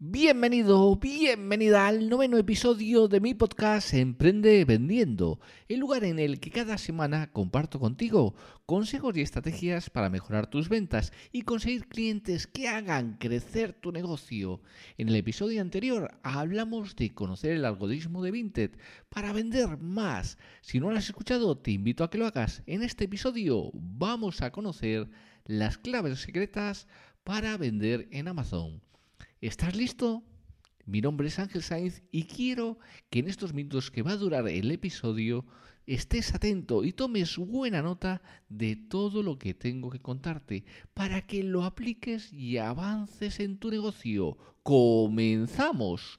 Bienvenido, bienvenida al noveno episodio de mi podcast Emprende Vendiendo, el lugar en el que cada semana comparto contigo consejos y estrategias para mejorar tus ventas y conseguir clientes que hagan crecer tu negocio. En el episodio anterior hablamos de conocer el algoritmo de Vinted para vender más. Si no lo has escuchado, te invito a que lo hagas. En este episodio vamos a conocer las claves secretas para vender en Amazon. ¿Estás listo? Mi nombre es Ángel Sainz y quiero que en estos minutos que va a durar el episodio estés atento y tomes buena nota de todo lo que tengo que contarte para que lo apliques y avances en tu negocio. ¡Comenzamos!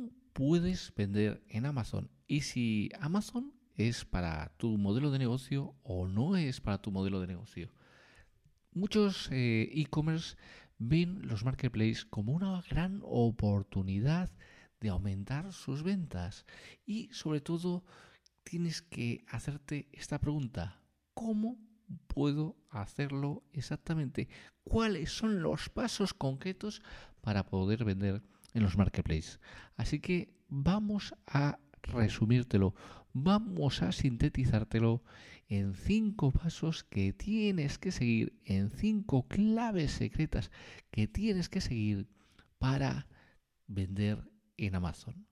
puedes vender en Amazon y si Amazon es para tu modelo de negocio o no es para tu modelo de negocio. Muchos eh, e-commerce ven los marketplaces como una gran oportunidad de aumentar sus ventas y sobre todo tienes que hacerte esta pregunta, ¿cómo puedo hacerlo exactamente? ¿Cuáles son los pasos concretos para poder vender en los marketplaces. Así que vamos a resumírtelo, vamos a sintetizártelo en cinco pasos que tienes que seguir, en cinco claves secretas que tienes que seguir para vender en Amazon.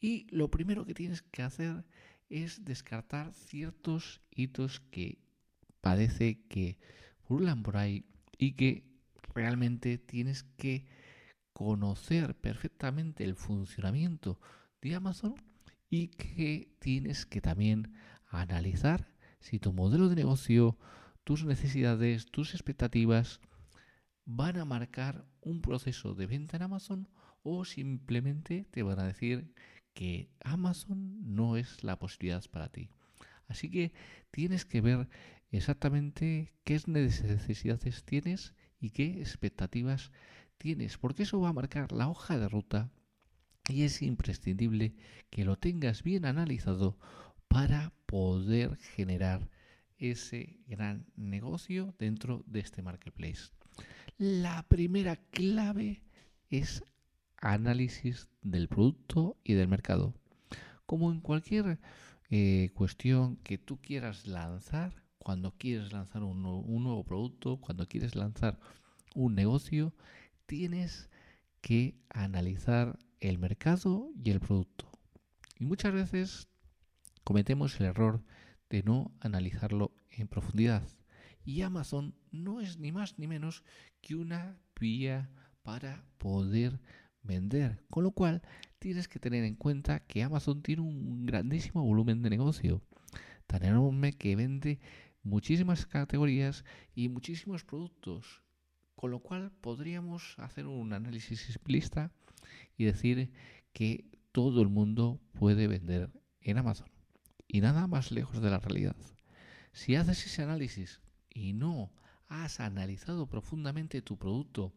Y lo primero que tienes que hacer es descartar ciertos hitos que parece que burlan por ahí y que realmente tienes que conocer perfectamente el funcionamiento de Amazon y que tienes que también analizar si tu modelo de negocio, tus necesidades, tus expectativas van a marcar un proceso de venta en Amazon o simplemente te van a decir que Amazon no es la posibilidad para ti. Así que tienes que ver exactamente qué necesidades tienes y qué expectativas tienes, porque eso va a marcar la hoja de ruta y es imprescindible que lo tengas bien analizado para poder generar ese gran negocio dentro de este marketplace. La primera clave es análisis del producto y del mercado. Como en cualquier eh, cuestión que tú quieras lanzar, cuando quieres lanzar un nuevo producto, cuando quieres lanzar un negocio, tienes que analizar el mercado y el producto. Y muchas veces cometemos el error de no analizarlo en profundidad. Y Amazon no es ni más ni menos que una vía para poder vender. Con lo cual tienes que tener en cuenta que Amazon tiene un grandísimo volumen de negocio. Tan enorme que vende muchísimas categorías y muchísimos productos. Con lo cual podríamos hacer un análisis simplista y decir que todo el mundo puede vender en Amazon. Y nada más lejos de la realidad. Si haces ese análisis y no has analizado profundamente tu producto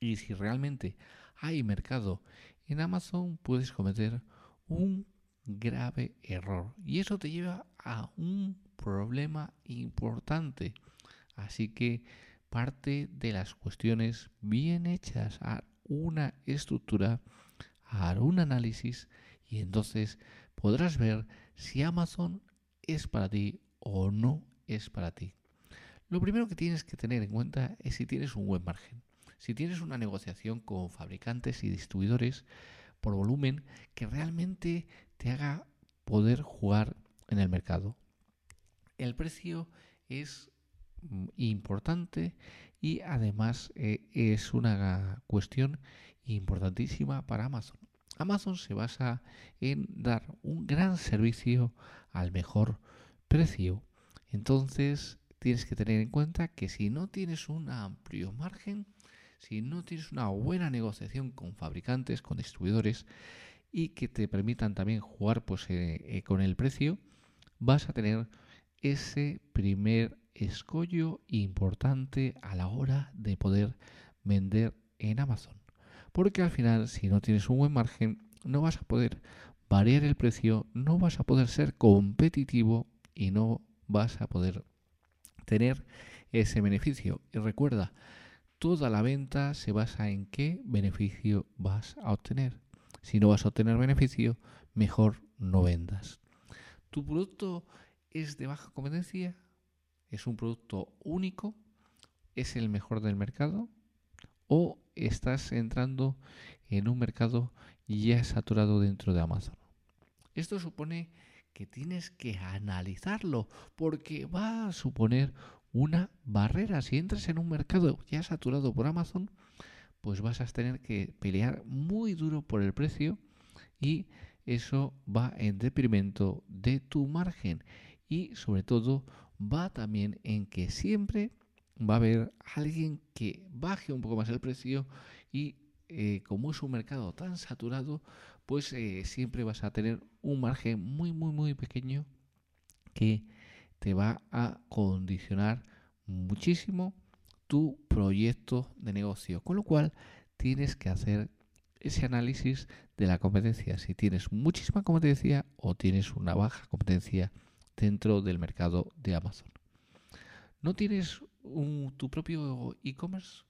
y si realmente hay mercado en Amazon, puedes cometer un grave error. Y eso te lleva a un problema importante. Así que parte de las cuestiones bien hechas a una estructura, a un análisis y entonces podrás ver si Amazon es para ti o no es para ti. Lo primero que tienes que tener en cuenta es si tienes un buen margen. Si tienes una negociación con fabricantes y distribuidores por volumen que realmente te haga poder jugar en el mercado. El precio es importante y además eh, es una cuestión importantísima para Amazon. Amazon se basa en dar un gran servicio al mejor precio. Entonces tienes que tener en cuenta que si no tienes un amplio margen, si no tienes una buena negociación con fabricantes, con distribuidores y que te permitan también jugar pues, eh, eh, con el precio, vas a tener ese primer escollo importante a la hora de poder vender en Amazon. Porque al final, si no tienes un buen margen, no vas a poder variar el precio, no vas a poder ser competitivo y no vas a poder tener ese beneficio. Y recuerda, toda la venta se basa en qué beneficio vas a obtener. Si no vas a obtener beneficio, mejor no vendas. ¿Tu producto es de baja competencia? ¿Es un producto único? ¿Es el mejor del mercado? ¿O estás entrando en un mercado ya saturado dentro de Amazon? Esto supone que tienes que analizarlo porque va a suponer una barrera. Si entras en un mercado ya saturado por Amazon, pues vas a tener que pelear muy duro por el precio y eso va en detrimento de tu margen y sobre todo va también en que siempre va a haber alguien que baje un poco más el precio y eh, como es un mercado tan saturado, pues eh, siempre vas a tener un margen muy, muy, muy pequeño que te va a condicionar muchísimo tu proyecto de negocio. Con lo cual tienes que hacer ese análisis de la competencia. Si tienes muchísima competencia o tienes una baja competencia dentro del mercado de Amazon. ¿No tienes tu propio e-commerce?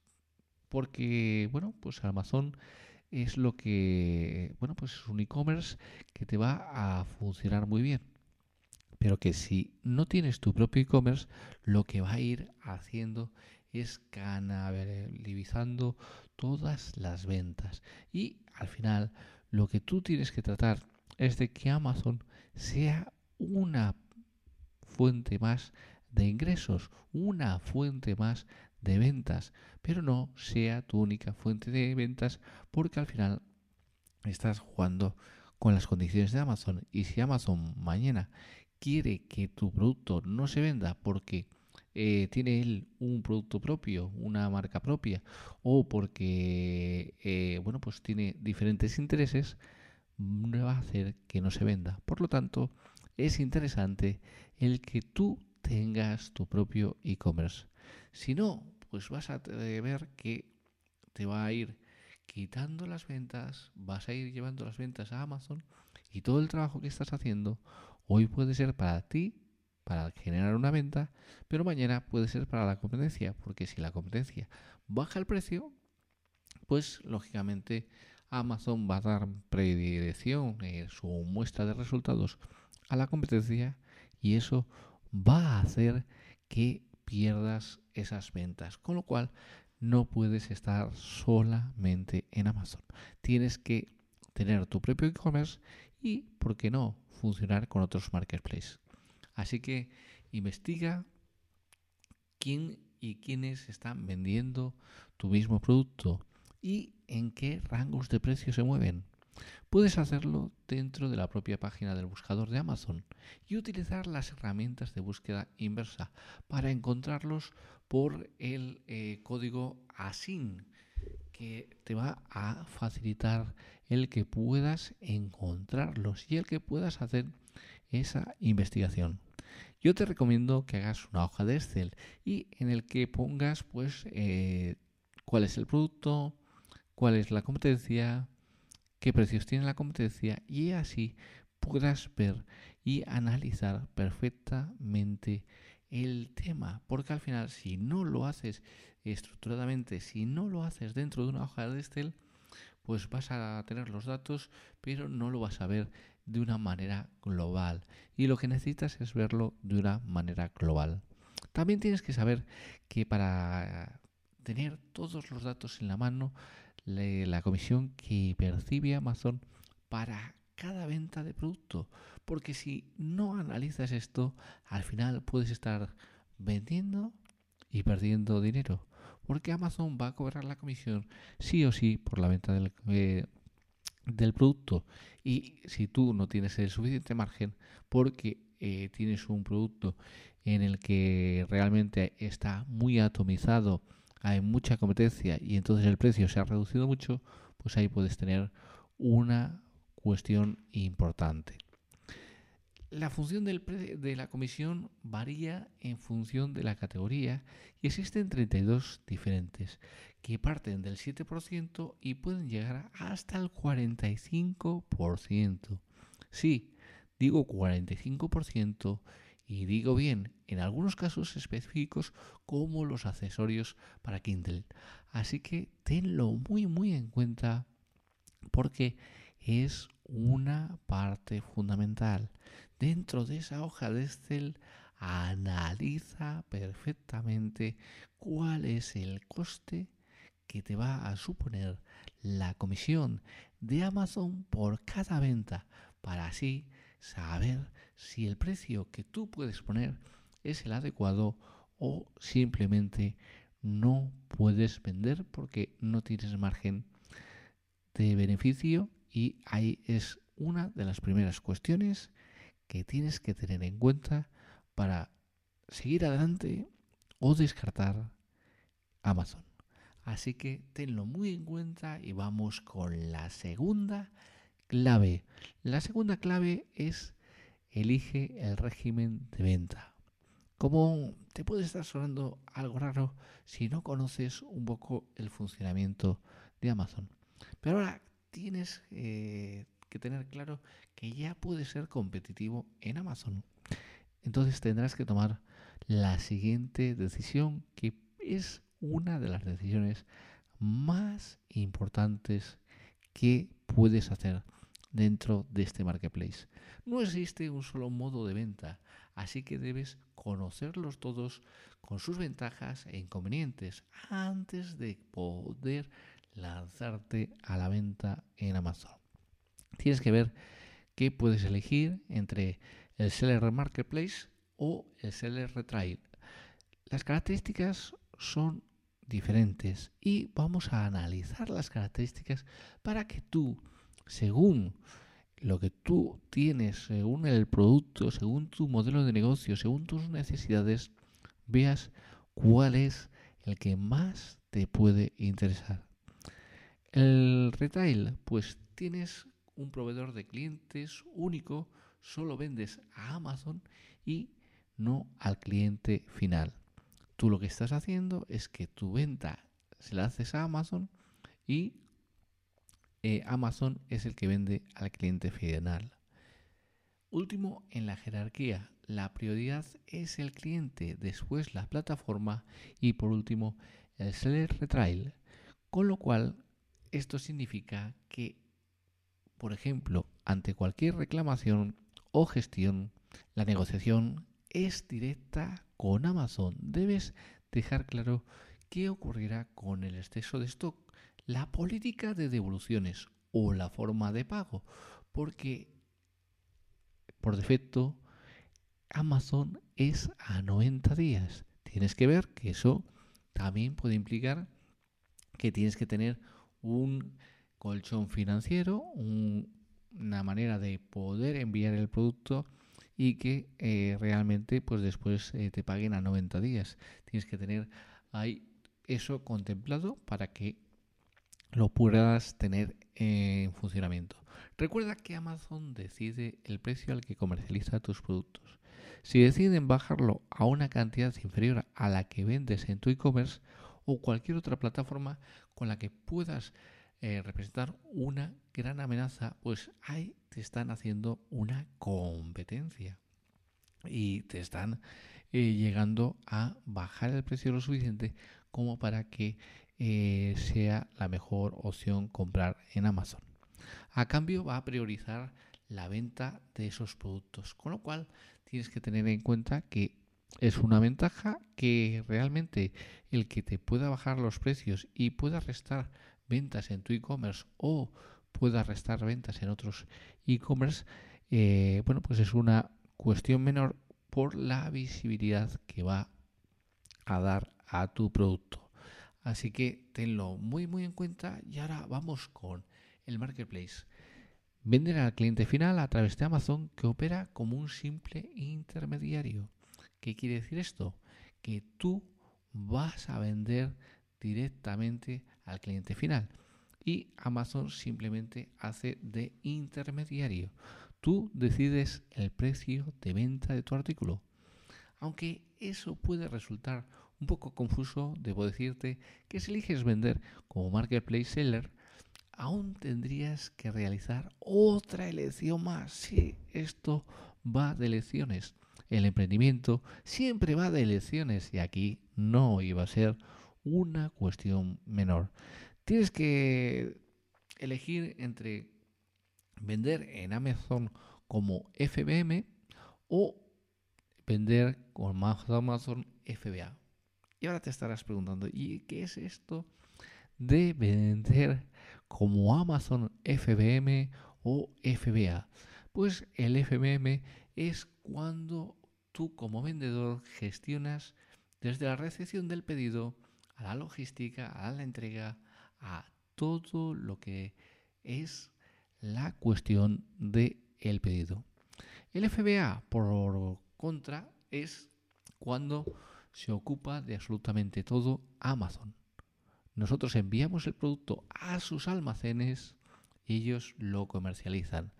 Porque, bueno, pues Amazon es lo que, bueno, pues es un e-commerce que te va a funcionar muy bien. Pero que si no tienes tu propio e-commerce, lo que va a ir haciendo es canalizando todas las ventas. Y al final, lo que tú tienes que tratar es de que Amazon sea una fuente más de ingresos, una fuente más de ventas, pero no sea tu única fuente de ventas porque al final estás jugando con las condiciones de Amazon y si Amazon mañana quiere que tu producto no se venda porque eh, tiene él un producto propio, una marca propia o porque eh, bueno pues tiene diferentes intereses va a hacer que no se venda. Por lo tanto, es interesante el que tú tengas tu propio e-commerce. Si no, pues vas a ver que te va a ir quitando las ventas, vas a ir llevando las ventas a Amazon y todo el trabajo que estás haciendo hoy puede ser para ti, para generar una venta, pero mañana puede ser para la competencia, porque si la competencia baja el precio, pues lógicamente Amazon va a dar predirección en su muestra de resultados a la competencia y eso va a hacer que pierdas esas ventas. Con lo cual, no puedes estar solamente en Amazon. Tienes que tener tu propio e-commerce y, ¿por qué no?, funcionar con otros marketplaces. Así que investiga quién y quiénes están vendiendo tu mismo producto y en qué rangos de precio se mueven. Puedes hacerlo dentro de la propia página del buscador de Amazon y utilizar las herramientas de búsqueda inversa para encontrarlos por el eh, código ASIN que te va a facilitar el que puedas encontrarlos y el que puedas hacer esa investigación. Yo te recomiendo que hagas una hoja de Excel y en el que pongas pues eh, cuál es el producto, cuál es la competencia, qué precios tiene la competencia y así puedas ver y analizar perfectamente el tema, porque al final si no lo haces estructuradamente, si no lo haces dentro de una hoja de Excel, pues vas a tener los datos, pero no lo vas a ver de una manera global. Y lo que necesitas es verlo de una manera global. También tienes que saber que para tener todos los datos en la mano, la comisión que percibe Amazon para cada venta de producto. Porque si no analizas esto, al final puedes estar vendiendo y perdiendo dinero. Porque Amazon va a cobrar la comisión sí o sí por la venta del, eh, del producto. Y si tú no tienes el suficiente margen porque eh, tienes un producto en el que realmente está muy atomizado, hay mucha competencia y entonces el precio se ha reducido mucho, pues ahí puedes tener una cuestión importante. La función del de la comisión varía en función de la categoría y existen 32 diferentes que parten del 7% y pueden llegar hasta el 45%. Sí, digo 45% y digo bien, en algunos casos específicos como los accesorios para Kindle. Así que tenlo muy muy en cuenta porque es una parte fundamental. Dentro de esa hoja de Excel analiza perfectamente cuál es el coste que te va a suponer la comisión de Amazon por cada venta para así saber si el precio que tú puedes poner es el adecuado o simplemente no puedes vender porque no tienes margen de beneficio y ahí es una de las primeras cuestiones que tienes que tener en cuenta para seguir adelante o descartar Amazon. Así que tenlo muy en cuenta y vamos con la segunda clave. La segunda clave es elige el régimen de venta. Como te puede estar sonando algo raro si no conoces un poco el funcionamiento de Amazon. Pero ahora tienes eh, que tener claro que ya puedes ser competitivo en Amazon. Entonces tendrás que tomar la siguiente decisión que es una de las decisiones más importantes que puedes hacer dentro de este marketplace. No existe un solo modo de venta, así que debes conocerlos todos con sus ventajas e inconvenientes antes de poder lanzarte a la venta en Amazon. Tienes que ver qué puedes elegir entre el Seller Marketplace o el Seller Retrail. Las características son diferentes y vamos a analizar las características para que tú, según lo que tú tienes, según el producto, según tu modelo de negocio, según tus necesidades, veas cuál es el que más te puede interesar. El retail, pues tienes un proveedor de clientes único, solo vendes a Amazon y no al cliente final. Tú lo que estás haciendo es que tu venta se la haces a Amazon y eh, Amazon es el que vende al cliente final. Último en la jerarquía, la prioridad es el cliente, después la plataforma y por último el seller retail, con lo cual esto significa que, por ejemplo, ante cualquier reclamación o gestión, la negociación es directa con Amazon. Debes dejar claro qué ocurrirá con el exceso de stock, la política de devoluciones o la forma de pago, porque por defecto Amazon es a 90 días. Tienes que ver que eso también puede implicar que tienes que tener un colchón financiero, una manera de poder enviar el producto y que eh, realmente pues después eh, te paguen a 90 días. Tienes que tener ahí eso contemplado para que lo puedas tener en funcionamiento. Recuerda que Amazon decide el precio al que comercializa tus productos. Si deciden bajarlo a una cantidad inferior a la que vendes en tu e-commerce o cualquier otra plataforma, con la que puedas eh, representar una gran amenaza, pues hay te están haciendo una competencia y te están eh, llegando a bajar el precio lo suficiente como para que eh, sea la mejor opción comprar en Amazon. A cambio va a priorizar la venta de esos productos, con lo cual tienes que tener en cuenta que es una ventaja que realmente el que te pueda bajar los precios y pueda restar ventas en tu e-commerce o pueda restar ventas en otros e-commerce, eh, bueno, pues es una cuestión menor por la visibilidad que va a dar a tu producto. Así que tenlo muy muy en cuenta y ahora vamos con el marketplace. Vender al cliente final a través de Amazon que opera como un simple intermediario. ¿Qué quiere decir esto? Que tú vas a vender directamente al cliente final y Amazon simplemente hace de intermediario. Tú decides el precio de venta de tu artículo. Aunque eso puede resultar un poco confuso, debo decirte que si eliges vender como marketplace seller, aún tendrías que realizar otra elección más. Sí, esto va de elecciones. El emprendimiento siempre va de elecciones y aquí no iba a ser una cuestión menor. Tienes que elegir entre vender en Amazon como FBM o vender con Amazon FBA. Y ahora te estarás preguntando, ¿y qué es esto de vender como Amazon FBM o FBA? Pues el FBM es cuando tú como vendedor gestionas desde la recepción del pedido a la logística, a la entrega, a todo lo que es la cuestión del el pedido. El FBA, por contra, es cuando se ocupa de absolutamente todo Amazon. Nosotros enviamos el producto a sus almacenes y ellos lo comercializan.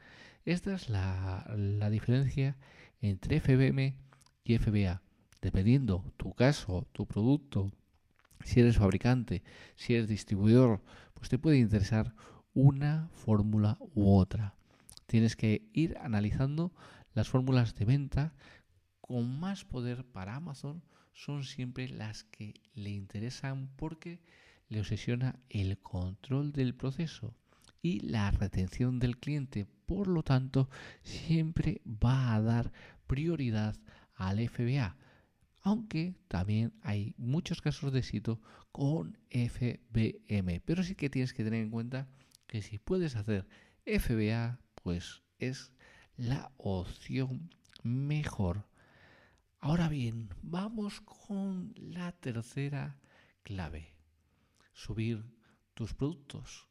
Esta es la, la diferencia entre FBM y FBA. Dependiendo tu caso, tu producto, si eres fabricante, si eres distribuidor, pues te puede interesar una fórmula u otra. Tienes que ir analizando las fórmulas de venta con más poder para Amazon son siempre las que le interesan porque le obsesiona el control del proceso y la retención del cliente. Por lo tanto, siempre va a dar prioridad al FBA aunque también hay muchos casos de éxito con FBM. Pero sí que tienes que tener en cuenta que si puedes hacer FBA, pues es la opción mejor. Ahora bien, vamos con la tercera clave. Subir tus productos.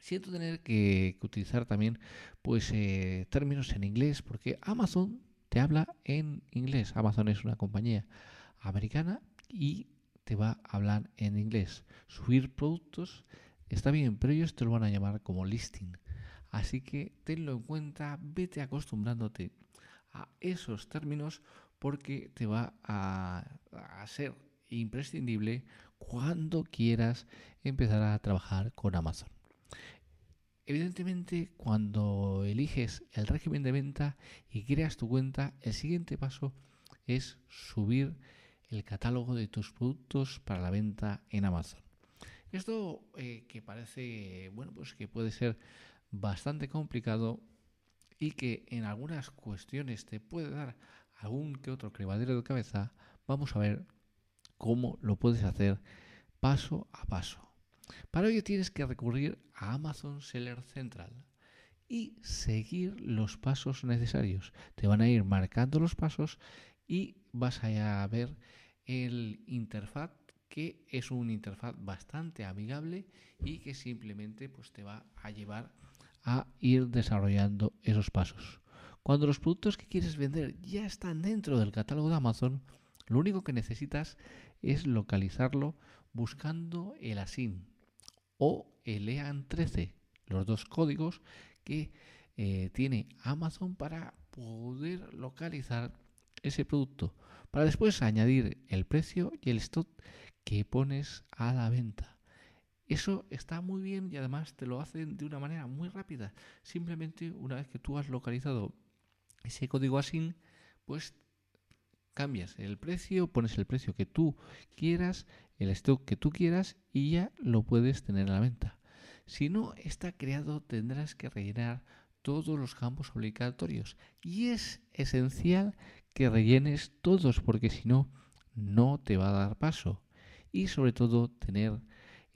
Siento tener que, utilizar también pues eh, términos en inglés porque Amazon te habla en inglés. Amazon es una compañía americana y te va a hablar en inglés. Subir productos está bien, pero ellos te lo van a llamar como listing. Así que tenlo en cuenta, vete acostumbrándote a esos términos porque te va a, ser imprescindible cuando quieras empezar a trabajar con Amazon. Evidentemente, cuando eliges el régimen de venta y creas tu cuenta, el siguiente paso es subir el catálogo de tus productos para la venta en Amazon. Esto eh, que parece, bueno, pues que puede ser bastante complicado y que en algunas cuestiones te puede dar algún que otro crevadero de cabeza, vamos a ver cómo lo puedes hacer paso a paso. Para ello tienes que recurrir a Amazon Seller Central y seguir los pasos necesarios. Te van a ir marcando los pasos y vas a ver el interfaz que es un interfaz bastante amigable y que simplemente pues, te va a llevar a ir desarrollando esos pasos. Cuando los productos que quieres vender ya están dentro del catálogo de Amazon, lo único que necesitas es localizarlo buscando el ASIN, o el EAN 13, los dos códigos que eh, tiene Amazon para poder localizar ese producto, para después añadir el precio y el stock que pones a la venta. Eso está muy bien y además te lo hacen de una manera muy rápida. Simplemente una vez que tú has localizado ese código así, pues cambias el precio, pones el precio que tú quieras, el stock que tú quieras y ya lo puedes tener a la venta. Si no está creado, tendrás que rellenar todos los campos obligatorios y es esencial que rellenes todos porque si no, no te va a dar paso. Y sobre todo tener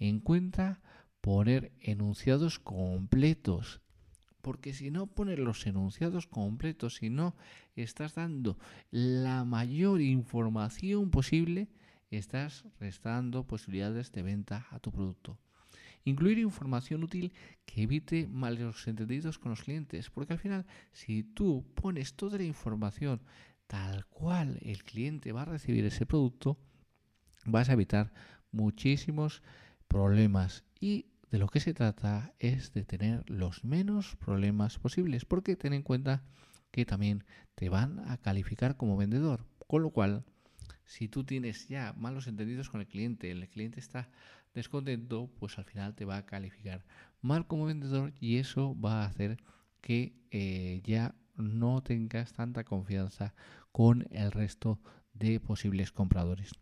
en cuenta poner enunciados completos. Porque si no pones los enunciados completos, si no estás dando la mayor información posible, estás restando posibilidades de venta a tu producto. Incluir información útil que evite malos entendidos con los clientes, porque al final si tú pones toda la información tal cual el cliente va a recibir ese producto, vas a evitar muchísimos problemas y de lo que se trata es de tener los menos problemas posibles, porque ten en cuenta que también te van a calificar como vendedor, con lo cual si tú tienes ya malos entendidos con el cliente, el cliente está descontento, pues al final te va a calificar mal como vendedor y eso va a hacer que eh, ya no tengas tanta confianza con el resto de posibles compradores.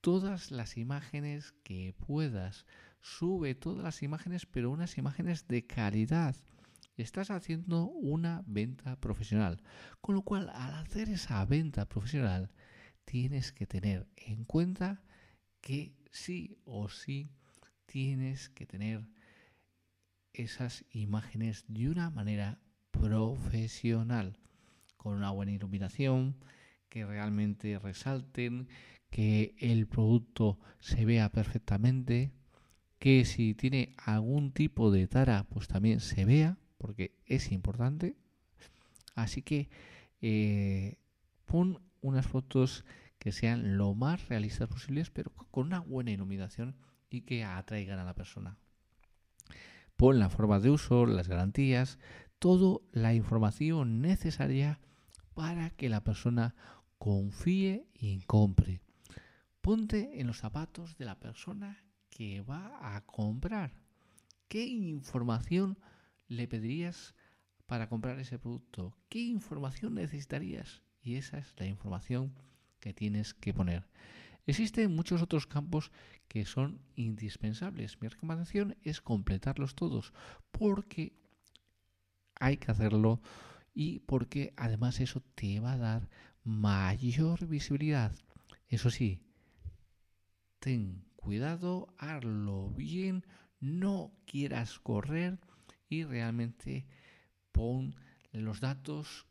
Todas las imágenes que puedas, sube todas las imágenes, pero unas imágenes de calidad. Estás haciendo una venta profesional, con lo cual al hacer esa venta profesional tienes que tener en cuenta que sí o sí tienes que tener esas imágenes de una manera profesional, con una buena iluminación, que realmente resalten, que el producto se vea perfectamente, que si tiene algún tipo de tara, pues también se vea, porque es importante. Así que eh, pon unas fotos que sean lo más realistas posibles, pero con una buena iluminación y que atraigan a la persona. Pon la forma de uso, las garantías, toda la información necesaria para que la persona confíe y compre. Ponte en los zapatos de la persona que va a comprar. ¿Qué información le pedirías para comprar ese producto? ¿Qué información necesitarías? Y esa es la información que tienes que poner. Existen muchos otros campos que son indispensables. Mi recomendación es completarlos todos porque hay que hacerlo y porque además eso te va a dar mayor visibilidad. Eso sí, ten cuidado, hazlo bien, no quieras correr y realmente pon los datos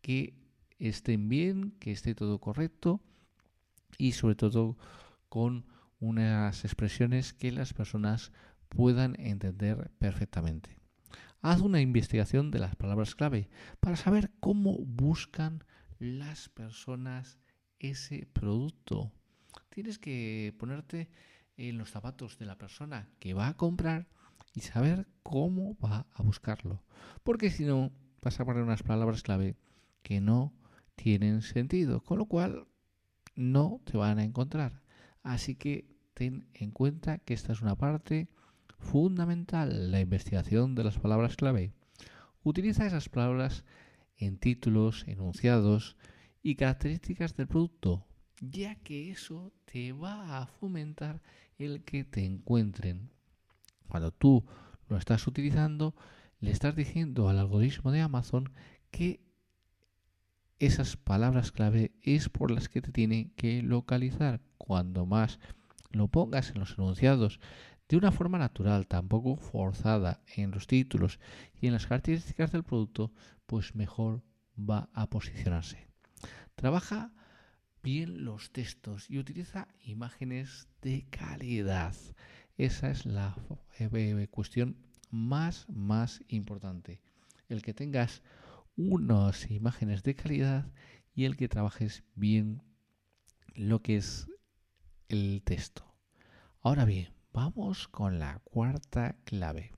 que estén bien, que esté todo correcto y sobre todo con unas expresiones que las personas puedan entender perfectamente. Haz una investigación de las palabras clave para saber cómo buscan las personas ese producto. Tienes que ponerte en los zapatos de la persona que va a comprar y saber cómo va a buscarlo. Porque si no, vas a poner unas palabras clave que no tienen sentido, con lo cual no te van a encontrar. Así que ten en cuenta que esta es una parte fundamental, la investigación de las palabras clave. Utiliza esas palabras en títulos, enunciados y características del producto, ya que eso te va a fomentar el que te encuentren. Cuando tú lo estás utilizando, le estás diciendo al algoritmo de Amazon que esas palabras clave es por las que te tiene que localizar. Cuando más lo pongas en los enunciados de una forma natural, tampoco forzada en los títulos y en las características del producto, pues mejor va a posicionarse. Trabaja bien los textos y utiliza imágenes de calidad. Esa es la eh, cuestión más, más importante. El que tengas unas imágenes de calidad y el que trabajes bien lo que es el texto. Ahora bien, vamos con la cuarta clave.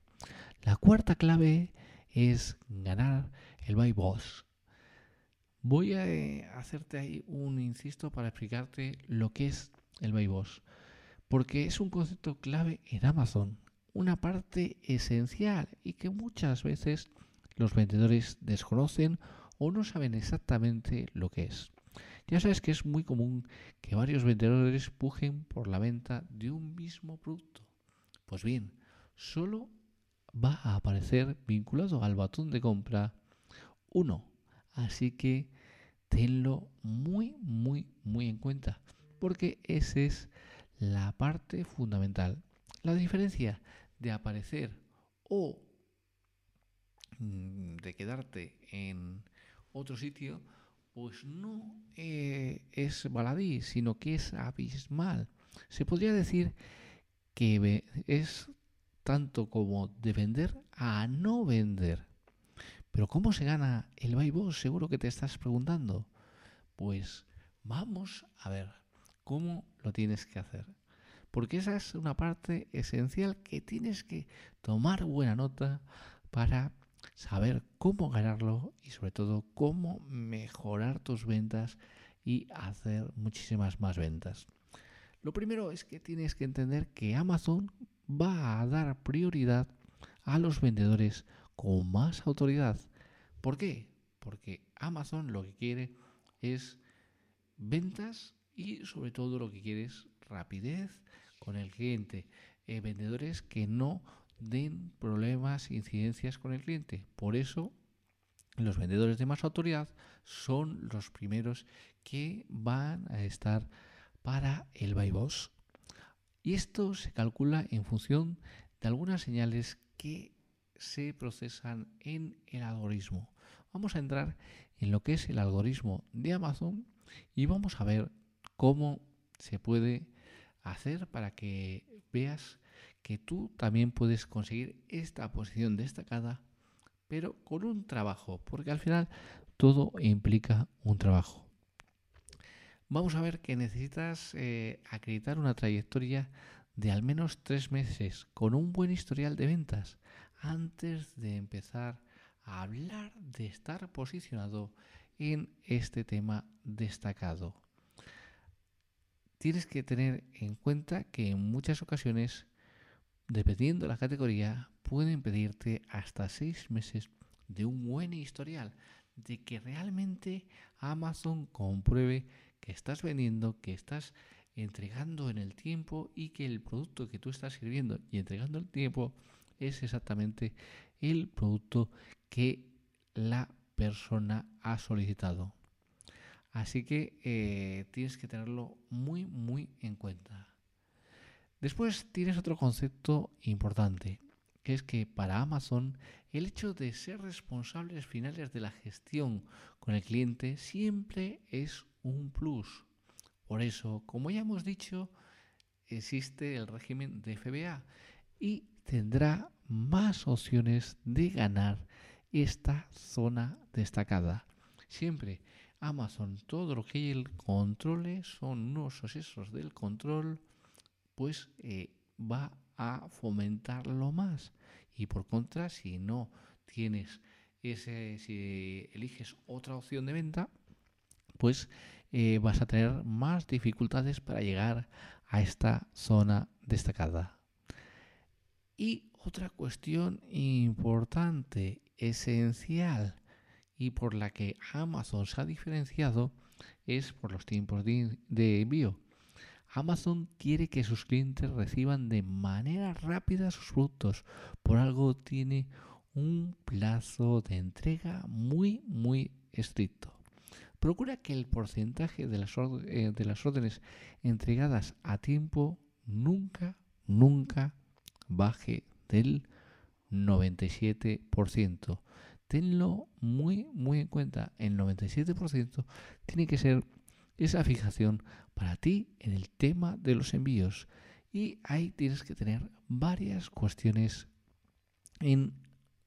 La cuarta clave es ganar el buy boss. Voy a eh, hacerte ahí un insisto para explicarte lo que es el buy boss. porque es un concepto clave en Amazon, una parte esencial y que muchas veces los vendedores desconocen o no saben exactamente lo que es. Ya sabes que es muy común que varios vendedores pujen por la venta de un mismo producto. Pues bien, solo va a aparecer vinculado al batón de compra uno. Así que tenlo muy, muy, muy en cuenta, porque esa es la parte fundamental. La diferencia de aparecer o mm, de quedarte en otro sitio, pues no eh, es baladí, sino que es abismal. Se podría decir que es tanto como de vender a no vender. Pero ¿cómo se gana el buy Seguro que te estás preguntando. Pues vamos a ver cómo lo tienes que hacer. Porque esa es una parte esencial que tienes que tomar buena nota para saber cómo ganarlo y sobre todo cómo mejorar tus ventas y hacer muchísimas más ventas. Lo primero es que tienes que entender que Amazon va a dar prioridad a los vendedores con más autoridad. ¿Por qué? Porque Amazon lo que quiere es ventas y sobre todo lo que quiere es rapidez con el cliente. Eh, vendedores que no den problemas, incidencias con el cliente. Por eso los vendedores de más autoridad son los primeros que van a estar para el buy boss. Y esto se calcula en función de algunas señales que se procesan en el algoritmo. Vamos a entrar en lo que es el algoritmo de Amazon y vamos a ver cómo se puede hacer para que veas que tú también puedes conseguir esta posición destacada, pero con un trabajo, porque al final todo implica un trabajo. Vamos a ver que necesitas eh, acreditar una trayectoria de al menos tres meses con un buen historial de ventas antes de empezar a hablar de estar posicionado en este tema destacado. Tienes que tener en cuenta que en muchas ocasiones, dependiendo de la categoría, pueden pedirte hasta seis meses de un buen historial, de que realmente Amazon compruebe que estás vendiendo, que estás entregando en el tiempo y que el producto que tú estás sirviendo y entregando el tiempo es exactamente el producto que la persona ha solicitado. Así que eh, tienes que tenerlo muy, muy en cuenta. Después tienes otro concepto importante, que es que para Amazon el hecho de ser responsables finales de la gestión con el cliente siempre es un plus. Por eso, como ya hemos dicho, existe el régimen de FBA y tendrá más opciones de ganar esta zona destacada. Siempre Amazon, todo lo que él controle son unos sucesos del control, pues eh, va a fomentarlo más. Y por contra, si no tienes ese, si eliges otra opción de venta, pues eh, vas a tener más dificultades para llegar a esta zona destacada. Y otra cuestión importante, esencial, y por la que Amazon se ha diferenciado es por los tiempos de, envío. Amazon quiere que sus clientes reciban de manera rápida sus productos. Por algo tiene un plazo de entrega muy, muy estricto. Procura que el porcentaje de las, eh, de las órdenes entregadas a tiempo nunca, nunca baje del 97%. Tenlo muy, muy en cuenta. El 97% tiene que ser esa fijación para ti en el tema de los envíos. Y ahí tienes que tener varias cuestiones en,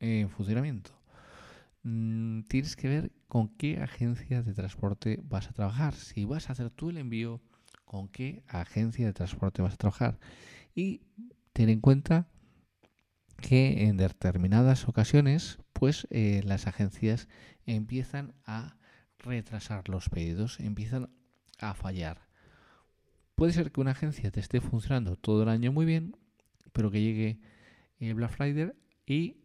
en funcionamiento. Mm, tienes que ver con qué agencia de transporte vas a trabajar. Si vas a hacer tú el envío, con qué agencia de transporte vas a trabajar. Y ten en cuenta que en determinadas ocasiones, pues eh, las agencias empiezan a retrasar los pedidos, empiezan a fallar. puede ser que una agencia te esté funcionando todo el año muy bien, pero que llegue Black Friday y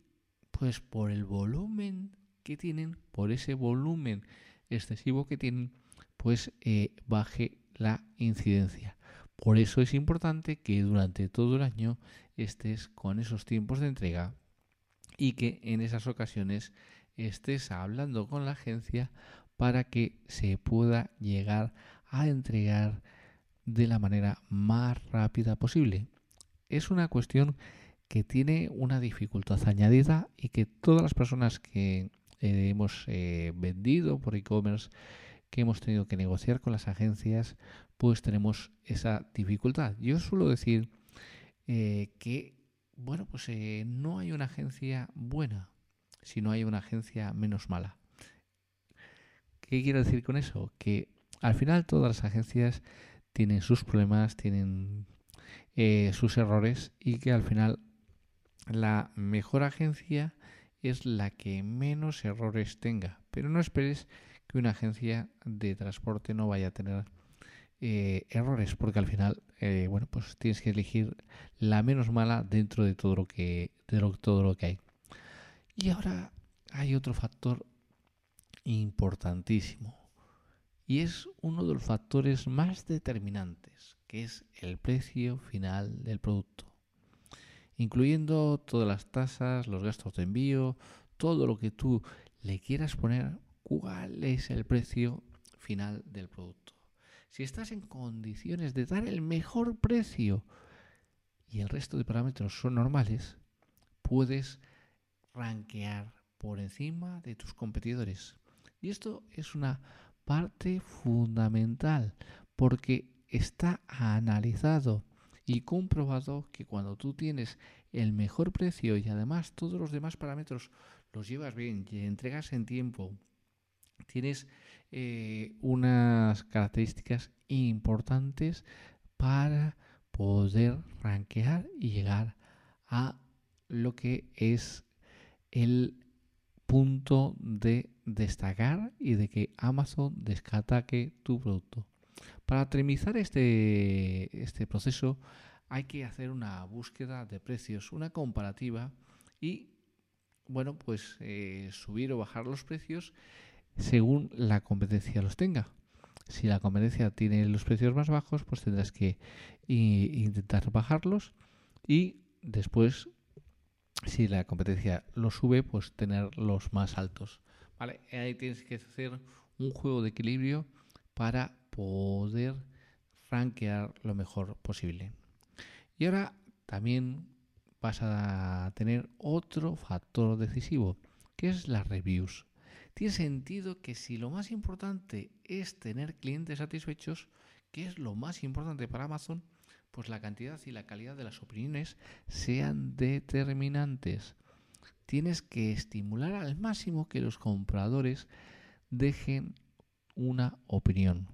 pues por el volumen que tienen, por ese volumen excesivo que tienen, pues eh, baje la incidencia. Por eso es importante que durante todo el año estés con esos tiempos de entrega y que en esas ocasiones estés hablando con la agencia para que se pueda llegar a entregar de la manera más rápida posible. Es una cuestión que tiene una dificultad añadida y que todas las personas que hemos eh, vendido por e-commerce, que hemos tenido que negociar con las agencias, pues tenemos esa dificultad. Yo suelo decir eh, que, bueno, pues no hay una agencia buena, sino hay una agencia menos mala. ¿Qué quiero decir con eso? Que al final todas las agencias tienen sus problemas, tienen sus errores y que al final la mejor agencia es la que menos errores tenga. Pero no esperes que una agencia de transporte no vaya a tener eh, errores, porque al final, eh, bueno, pues tienes que elegir la menos mala dentro de todo lo que, de todo lo que hay. Y ahora hay otro factor importantísimo y es uno de los factores más determinantes, que es el precio final del producto incluyendo todas las tasas, los gastos de envío, todo lo que tú le quieras poner, cuál es el precio final del producto. Si estás en condiciones de dar el mejor precio y el resto de parámetros son normales, puedes rankear por encima de tus competidores. Y esto es una parte fundamental porque está analizado y comprobado que cuando tú tienes el mejor precio y además todos los demás parámetros los llevas bien y entregas en tiempo, tienes eh, unas características importantes para poder rankear y llegar a lo que es el punto de destacar y de que Amazon descataque tu producto. Para optimizar este, este proceso hay que hacer una búsqueda de precios, una comparativa y, bueno, pues eh, subir o bajar los precios según la competencia los tenga. Si la competencia tiene los precios más bajos, pues tendrás que intentar bajarlos y después, si la competencia los sube, pues tener los más altos. ¿Vale? Ahí tienes que hacer un juego de equilibrio para poder franquear lo mejor posible. Y ahora también vas a tener otro factor decisivo, que es las reviews. Tiene sentido que si lo más importante es tener clientes satisfechos, que es lo más importante para Amazon, pues la cantidad y la calidad de las opiniones sean determinantes. Tienes que estimular al máximo que los compradores dejen una opinión.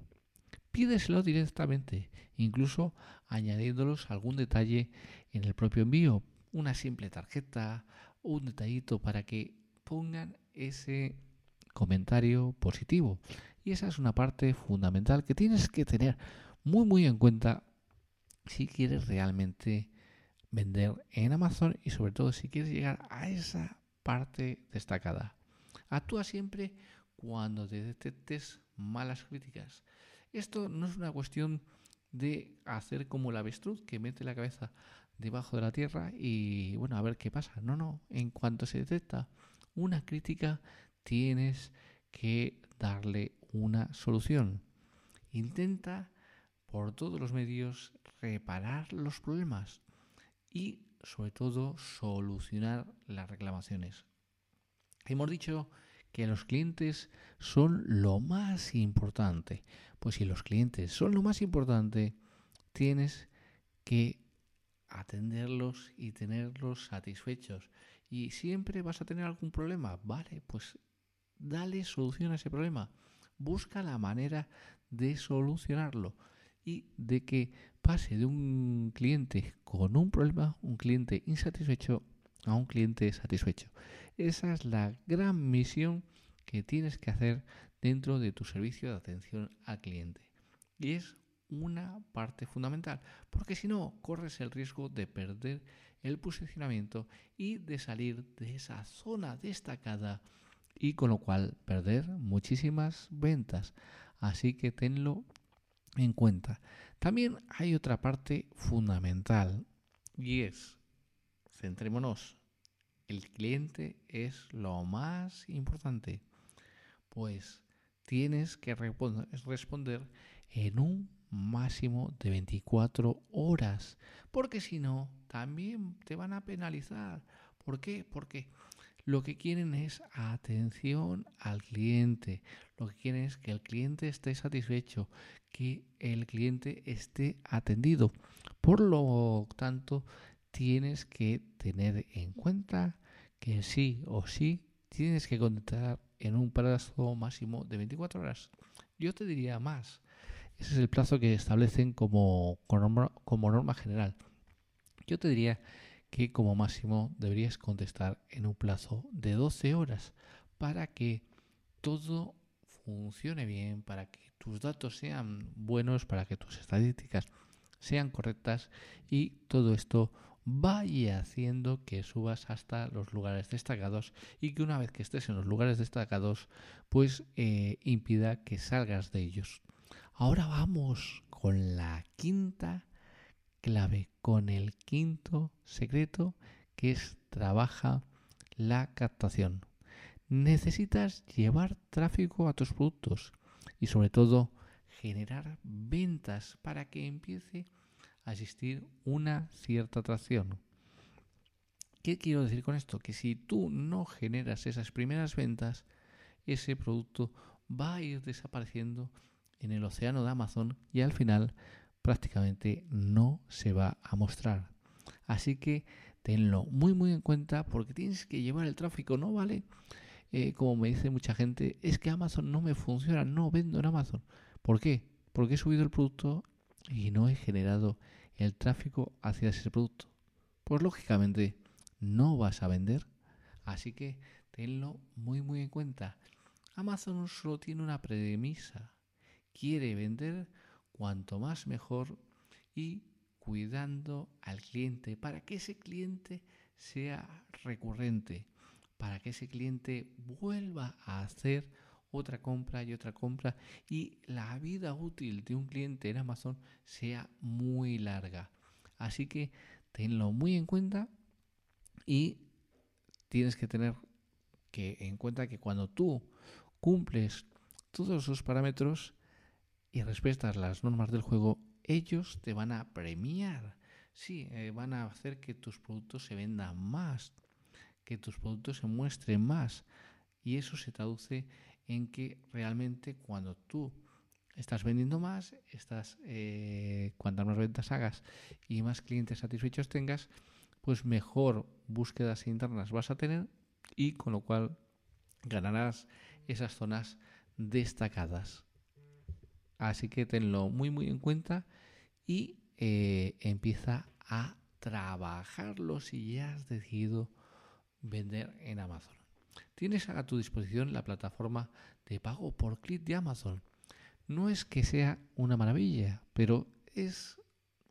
Pídeselo directamente, incluso añadiéndolos algún detalle en el propio envío, una simple tarjeta, un detallito para que pongan ese comentario positivo. Y esa es una parte fundamental que tienes que tener muy muy en cuenta si quieres realmente vender en Amazon y sobre todo si quieres llegar a esa parte destacada. Actúa siempre cuando te detectes malas críticas. Esto no es una cuestión de hacer como el avestruz que mete la cabeza debajo de la tierra y bueno, a ver qué pasa. No, no, en cuanto se detecta una crítica, tienes que darle una solución. Intenta por todos los medios reparar los problemas y sobre todo solucionar las reclamaciones. Hemos dicho que los clientes son lo más importante. Pues si los clientes son lo más importante, tienes que atenderlos y tenerlos satisfechos. Y siempre vas a tener algún problema. Vale, pues dale solución a ese problema. Busca la manera de solucionarlo y de que pase de un cliente con un problema, un cliente insatisfecho, a un cliente satisfecho. Esa es la gran misión que tienes que hacer dentro de tu servicio de atención al cliente. Y es una parte fundamental, porque si no, corres el riesgo de perder el posicionamiento y de salir de esa zona destacada y con lo cual perder muchísimas ventas. Así que tenlo en cuenta. También hay otra parte fundamental y es, centrémonos, el cliente es lo más importante, pues tienes que responder en un máximo de 24 horas, porque si no, también te van a penalizar. ¿Por qué? Porque lo que quieren es atención al cliente, lo que quieren es que el cliente esté satisfecho, que el cliente esté atendido. Por lo tanto, tienes que tener en cuenta que sí o sí tienes que contestar en un plazo máximo de 24 horas. Yo te diría más. Ese es el plazo que establecen como, como norma general. Yo te diría que como máximo deberías contestar en un plazo de 12 horas para que todo funcione bien, para que tus datos sean buenos, para que tus estadísticas sean correctas y todo esto vaya haciendo que subas hasta los lugares destacados y que una vez que estés en los lugares destacados pues eh, impida que salgas de ellos. Ahora vamos con la quinta clave, con el quinto secreto que es trabaja la captación. Necesitas llevar tráfico a tus productos y sobre todo generar ventas para que empiece a existir una cierta atracción. ¿Qué quiero decir con esto? Que si tú no generas esas primeras ventas, ese producto va a ir desapareciendo en el océano de Amazon y al final prácticamente no se va a mostrar. Así que tenlo muy muy en cuenta porque tienes que llevar el tráfico, no vale. Eh, como me dice mucha gente, es que Amazon no me funciona, no vendo en Amazon. ¿Por qué? Porque he subido el producto y no he generado el tráfico hacia ese producto. Pues lógicamente no vas a vender. Así que tenlo muy muy en cuenta. Amazon solo tiene una premisa quiere vender cuanto más mejor y cuidando al cliente para que ese cliente sea recurrente, para que ese cliente vuelva a hacer otra compra y otra compra y la vida útil de un cliente en Amazon sea muy larga. Así que tenlo muy en cuenta y tienes que tener que en cuenta que cuando tú cumples todos esos parámetros, y respetas las normas del juego, ellos te van a premiar. Sí, eh, van a hacer que tus productos se vendan más, que tus productos se muestren más. Y eso se traduce en que realmente cuando tú estás vendiendo más, estás, eh, cuantas más ventas hagas y más clientes satisfechos tengas, pues mejor búsquedas internas vas a tener y con lo cual ganarás esas zonas destacadas. Así que tenlo muy muy en cuenta y eh, empieza a trabajarlo si ya has decidido vender en Amazon. Tienes a tu disposición la plataforma de pago por clic de Amazon. No es que sea una maravilla, pero es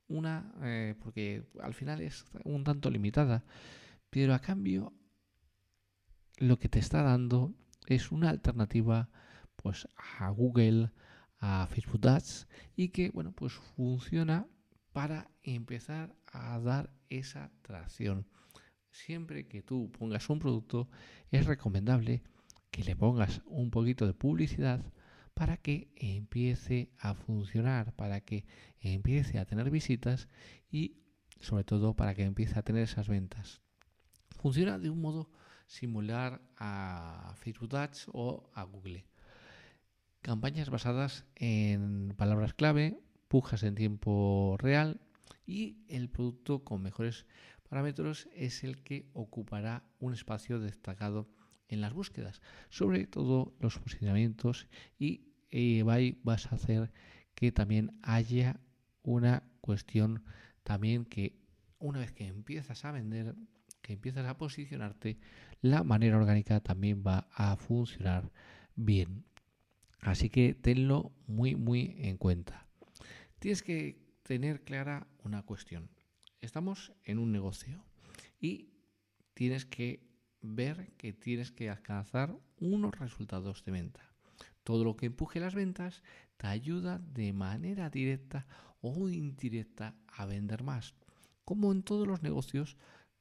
una, eh, porque al final es un tanto limitada, pero a cambio lo que te está dando es una alternativa pues a Google, a Facebook Ads y que bueno pues funciona para empezar a dar esa tracción. Siempre que tú pongas un producto es recomendable que le pongas un poquito de publicidad para que empiece a funcionar, para que empiece a tener visitas y sobre todo para que empiece a tener esas ventas. Funciona de un modo similar a Facebook Ads o a Google. Campañas basadas en palabras clave, pujas en tiempo real y el producto con mejores parámetros es el que ocupará un espacio destacado en las búsquedas, sobre todo los posicionamientos y eh, vas a hacer que también haya una cuestión también que una vez que empiezas a vender, que empiezas a posicionarte, la manera orgánica también va a funcionar bien. Así que tenlo muy, muy en cuenta. Tienes que tener clara una cuestión. Estamos en un negocio y tienes que ver que tienes que alcanzar unos resultados de venta. Todo lo que empuje las ventas te ayuda de manera directa o indirecta a vender más. Como en todos los negocios,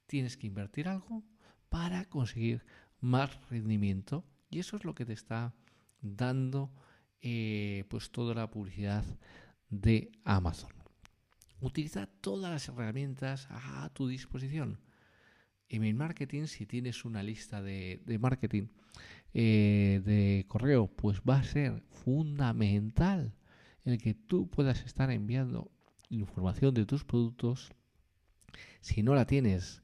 tienes que invertir algo para conseguir más rendimiento y eso es lo que te está dando eh, pues toda la publicidad de Amazon. Utiliza todas las herramientas a tu disposición. Email marketing, si tienes una lista de, marketing eh, de correo, pues va a ser fundamental el que tú puedas estar enviando información de tus productos. Si no la tienes,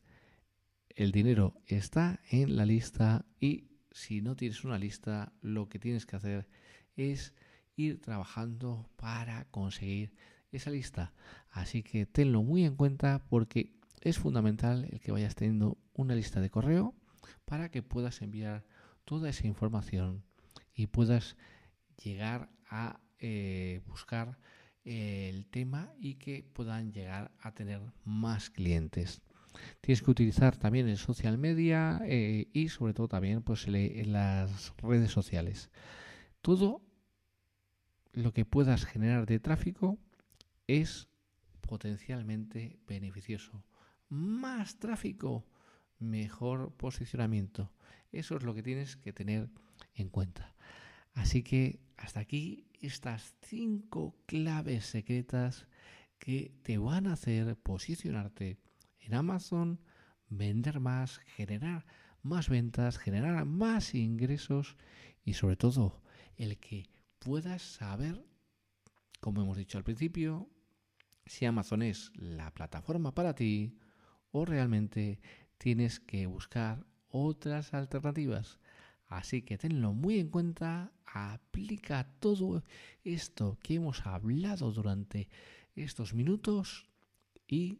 el dinero está en la lista y si no tienes una lista, lo que tienes que hacer es ir trabajando para conseguir esa lista. Así que tenlo muy en cuenta porque es fundamental el que vayas teniendo una lista de correo para que puedas enviar toda esa información y puedas llegar a eh, buscar el tema y que puedan llegar a tener más clientes. Tienes que utilizar también el social media eh, y sobre todo también pues, en las redes sociales. Todo lo que puedas generar de tráfico es potencialmente beneficioso. Más tráfico, mejor posicionamiento. Eso es lo que tienes que tener en cuenta. Así que hasta aquí estas cinco claves secretas que te van a hacer posicionarte en Amazon, vender más, generar más ventas, generar más ingresos y sobre todo el que puedas saber, como hemos dicho al principio, si Amazon es la plataforma para ti o realmente tienes que buscar otras alternativas. Así que tenlo muy en cuenta, aplica todo esto que hemos hablado durante estos minutos y